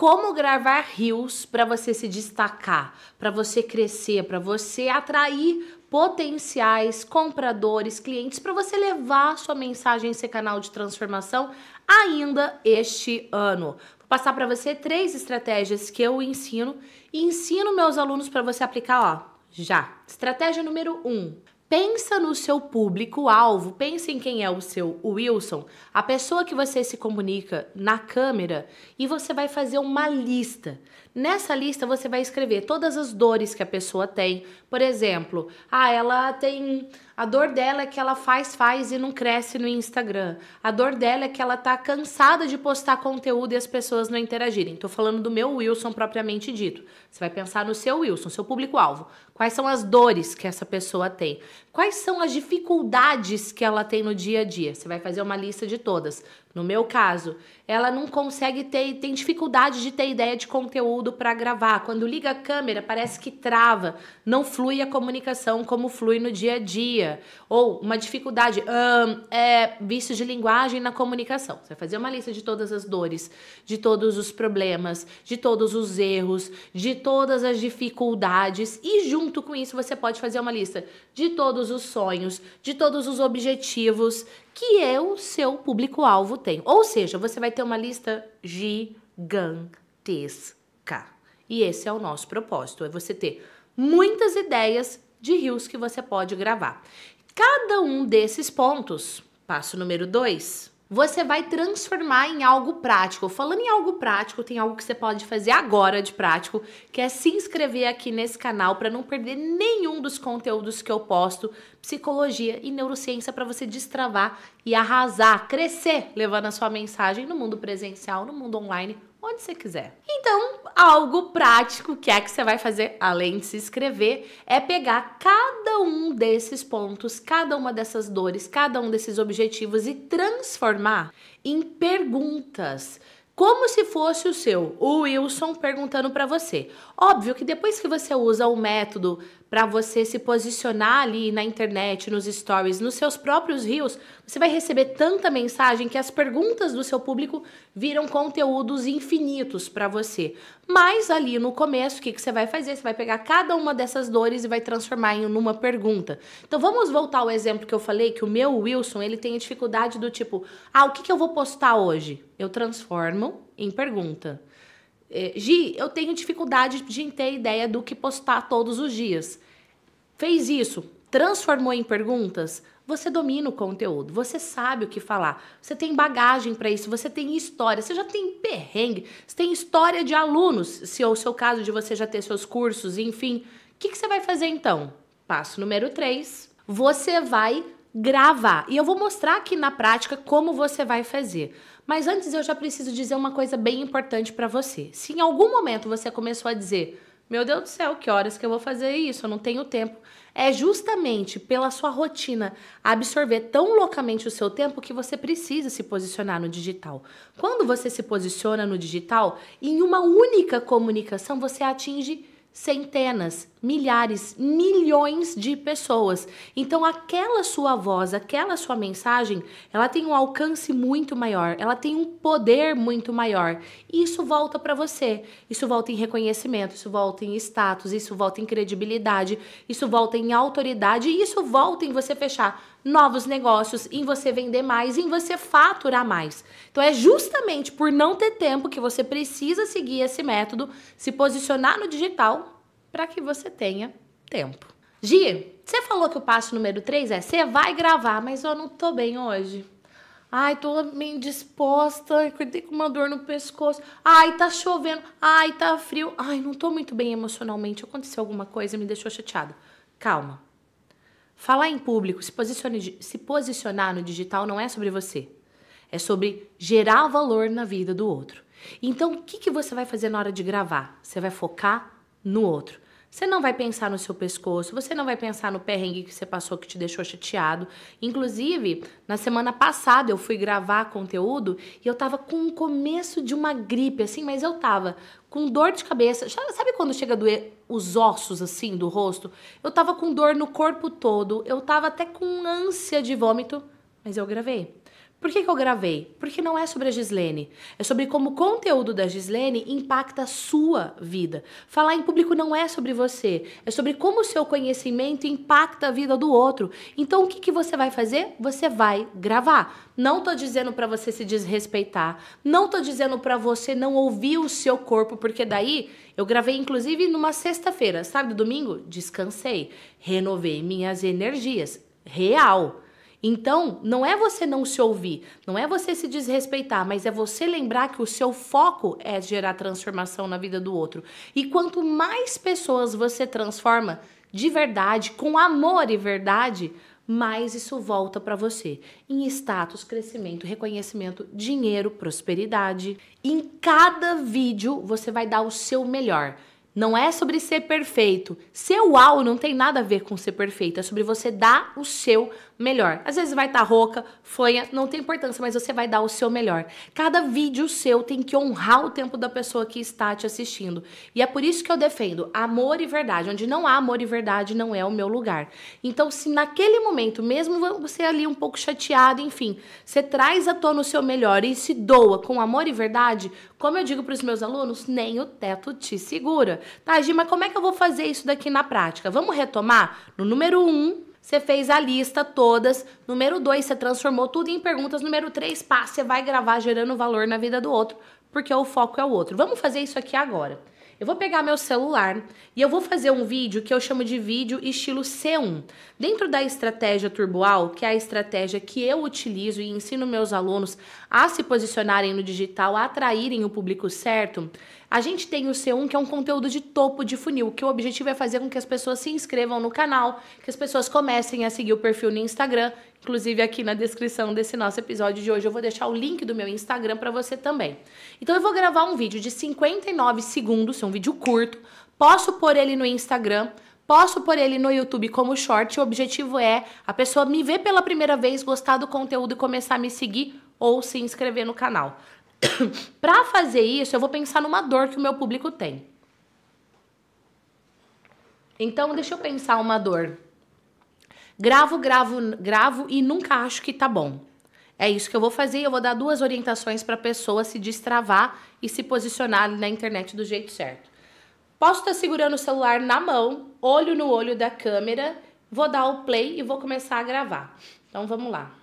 como gravar rios para você se destacar, para você crescer, para você atrair potenciais compradores, clientes, para você levar sua mensagem esse canal de transformação ainda este ano. Vou passar para você três estratégias que eu ensino e ensino meus alunos para você aplicar, ó, já. Estratégia número um. Pensa no seu público-alvo, pense em quem é o seu Wilson, a pessoa que você se comunica na câmera e você vai fazer uma lista. Nessa lista você vai escrever todas as dores que a pessoa tem. Por exemplo, ah, ela tem a dor dela é que ela faz, faz e não cresce no Instagram. A dor dela é que ela tá cansada de postar conteúdo e as pessoas não interagirem. Tô falando do meu Wilson propriamente dito. Você vai pensar no seu Wilson, seu público-alvo. Quais são as dores que essa pessoa tem? Quais são as dificuldades que ela tem no dia a dia? Você vai fazer uma lista de todas. No meu caso, ela não consegue ter, tem dificuldade de ter ideia de conteúdo para gravar. Quando liga a câmera, parece que trava, não flui a comunicação como flui no dia a dia. Ou uma dificuldade, um, é vício de linguagem na comunicação. Você vai fazer uma lista de todas as dores, de todos os problemas, de todos os erros, de todas as dificuldades. E junto com isso, você pode fazer uma lista de todos os sonhos, de todos os objetivos que é o seu público-alvo tem. Ou seja, você vai ter uma lista gigantesca. E esse é o nosso propósito, é você ter muitas ideias de rios que você pode gravar. Cada um desses pontos, passo número 2, você vai transformar em algo prático. Falando em algo prático, tem algo que você pode fazer agora de prático, que é se inscrever aqui nesse canal para não perder nenhum dos conteúdos que eu posto, psicologia e neurociência para você destravar e arrasar, crescer, levando a sua mensagem no mundo presencial, no mundo online onde você quiser. Então, algo prático que é que você vai fazer, além de se inscrever, é pegar cada um desses pontos, cada uma dessas dores, cada um desses objetivos e transformar em perguntas como se fosse o seu, o Wilson perguntando para você. Óbvio que depois que você usa o método para você se posicionar ali na internet, nos stories, nos seus próprios rios, você vai receber tanta mensagem que as perguntas do seu público viram conteúdos infinitos para você. Mas ali no começo, o que, que você vai fazer? Você vai pegar cada uma dessas dores e vai transformar em uma pergunta. Então vamos voltar ao exemplo que eu falei, que o meu Wilson, ele tem dificuldade do tipo, ah, o que, que eu vou postar hoje? Eu transformo em pergunta. É, Gi, eu tenho dificuldade de ter ideia do que postar todos os dias. Fez isso, transformou em perguntas, você domina o conteúdo, você sabe o que falar, você tem bagagem para isso, você tem história, você já tem perrengue, você tem história de alunos, se é o seu caso de você já ter seus cursos, enfim. O que, que você vai fazer então? Passo número 3, você vai gravar. E eu vou mostrar aqui na prática como você vai fazer. Mas antes eu já preciso dizer uma coisa bem importante para você. Se em algum momento você começou a dizer: "Meu Deus do céu, que horas que eu vou fazer isso? Eu não tenho tempo". É justamente pela sua rotina absorver tão loucamente o seu tempo que você precisa se posicionar no digital. Quando você se posiciona no digital, em uma única comunicação você atinge centenas, milhares, milhões de pessoas. Então aquela sua voz, aquela sua mensagem, ela tem um alcance muito maior, ela tem um poder muito maior. E isso volta para você. Isso volta em reconhecimento, isso volta em status, isso volta em credibilidade, isso volta em autoridade e isso volta em você fechar novos negócios, em você vender mais, em você faturar mais. Então é justamente por não ter tempo que você precisa seguir esse método, se posicionar no digital para que você tenha tempo. Gi, você falou que o passo número 3 é você vai gravar, mas eu não tô bem hoje. Ai, tô meio disposta, acordei com uma dor no pescoço. Ai, tá chovendo. Ai, tá frio. Ai, não tô muito bem emocionalmente. Aconteceu alguma coisa, me deixou chateada. Calma. Falar em público, se, se posicionar no digital não é sobre você. É sobre gerar valor na vida do outro. Então, o que, que você vai fazer na hora de gravar? Você vai focar no outro. Você não vai pensar no seu pescoço, você não vai pensar no perrengue que você passou que te deixou chateado. Inclusive, na semana passada eu fui gravar conteúdo e eu tava com o começo de uma gripe, assim, mas eu tava com dor de cabeça. Sabe quando chega a doer os ossos, assim, do rosto? Eu tava com dor no corpo todo, eu tava até com ânsia de vômito, mas eu gravei. Por que, que eu gravei? Porque não é sobre a Gislene. É sobre como o conteúdo da Gislene impacta a sua vida. Falar em público não é sobre você. É sobre como o seu conhecimento impacta a vida do outro. Então, o que, que você vai fazer? Você vai gravar. Não tô dizendo para você se desrespeitar. Não tô dizendo para você não ouvir o seu corpo, porque daí eu gravei inclusive numa sexta-feira, sabe, do domingo? Descansei, renovei minhas energias. Real. Então, não é você não se ouvir, não é você se desrespeitar, mas é você lembrar que o seu foco é gerar transformação na vida do outro. E quanto mais pessoas você transforma de verdade, com amor e verdade, mais isso volta para você em status, crescimento, reconhecimento, dinheiro, prosperidade. Em cada vídeo você vai dar o seu melhor. Não é sobre ser perfeito. Ser uau não tem nada a ver com ser perfeito. É sobre você dar o seu melhor. Às vezes vai estar tá rouca, fanha, não tem importância, mas você vai dar o seu melhor. Cada vídeo seu tem que honrar o tempo da pessoa que está te assistindo. E é por isso que eu defendo amor e verdade. Onde não há amor e verdade, não é o meu lugar. Então, se naquele momento, mesmo você ali um pouco chateado, enfim, você traz à tona o seu melhor e se doa com amor e verdade, como eu digo para os meus alunos, nem o teto te segura. Tá, Gi, mas como é que eu vou fazer isso daqui na prática? Vamos retomar? No número 1, um, você fez a lista todas. Número 2, você transformou tudo em perguntas. Número 3, pá, você vai gravar gerando valor na vida do outro, porque o foco é o outro. Vamos fazer isso aqui agora. Eu vou pegar meu celular e eu vou fazer um vídeo que eu chamo de vídeo estilo C1. Dentro da estratégia Turboal, que é a estratégia que eu utilizo e ensino meus alunos a se posicionarem no digital, a atraírem o público certo, a gente tem o C1, que é um conteúdo de topo de funil, que o objetivo é fazer com que as pessoas se inscrevam no canal, que as pessoas comecem a seguir o perfil no Instagram. Inclusive, aqui na descrição desse nosso episódio de hoje, eu vou deixar o link do meu Instagram para você também. Então, eu vou gravar um vídeo de 59 segundos, um vídeo curto, posso pôr ele no Instagram. Posso pôr ele no YouTube como short. O objetivo é a pessoa me ver pela primeira vez, gostar do conteúdo e começar a me seguir ou se inscrever no canal. para fazer isso, eu vou pensar numa dor que o meu público tem. Então, deixa eu pensar uma dor. Gravo, gravo, gravo e nunca acho que tá bom. É isso que eu vou fazer. Eu vou dar duas orientações para a pessoa se destravar e se posicionar na internet do jeito certo. Posso estar segurando o celular na mão, olho no olho da câmera, vou dar o play e vou começar a gravar. Então vamos lá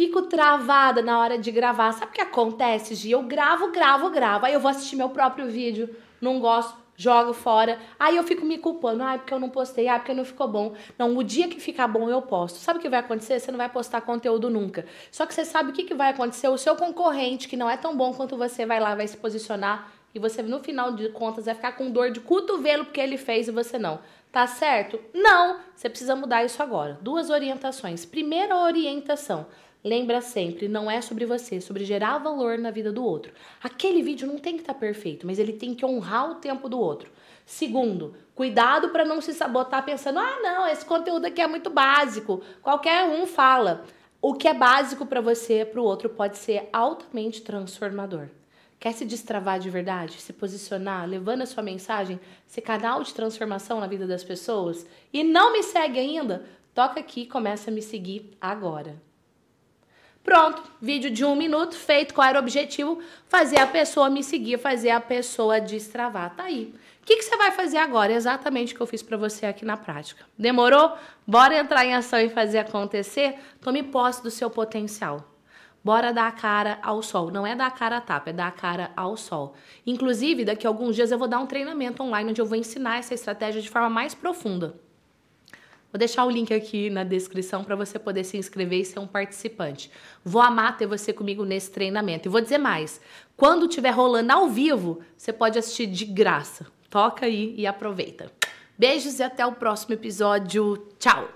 fico travada na hora de gravar. Sabe o que acontece, Gi? Eu gravo, gravo, gravo. Aí eu vou assistir meu próprio vídeo, não gosto, jogo fora. Aí eu fico me culpando. Ai, porque eu não postei. Ai, porque não ficou bom. Não, o dia que ficar bom eu posto. Sabe o que vai acontecer? Você não vai postar conteúdo nunca. Só que você sabe o que, que vai acontecer? O seu concorrente, que não é tão bom quanto você, vai lá, vai se posicionar. E você, no final de contas, vai ficar com dor de cotovelo porque ele fez e você não. Tá certo? Não! Você precisa mudar isso agora. Duas orientações. Primeira orientação Lembra sempre, não é sobre você, é sobre gerar valor na vida do outro. Aquele vídeo não tem que estar tá perfeito, mas ele tem que honrar o tempo do outro. Segundo, cuidado para não se sabotar pensando: "Ah, não, esse conteúdo aqui é muito básico". Qualquer um fala. O que é básico para você, para o outro pode ser altamente transformador. Quer se destravar de verdade, se posicionar, levando a sua mensagem, ser canal de transformação na vida das pessoas? E não me segue ainda? Toca aqui e começa a me seguir agora. Pronto, vídeo de um minuto feito. Qual era o objetivo? Fazer a pessoa me seguir, fazer a pessoa destravar. Tá aí. O que, que você vai fazer agora? Exatamente o que eu fiz para você aqui na prática. Demorou? Bora entrar em ação e fazer acontecer? Tome posse do seu potencial. Bora dar a cara ao sol. Não é dar a cara a tapa, é dar a cara ao sol. Inclusive, daqui a alguns dias eu vou dar um treinamento online onde eu vou ensinar essa estratégia de forma mais profunda. Vou deixar o link aqui na descrição para você poder se inscrever e ser um participante. Vou amar ter você comigo nesse treinamento. E vou dizer mais: quando estiver rolando ao vivo, você pode assistir de graça. Toca aí e aproveita. Beijos e até o próximo episódio. Tchau!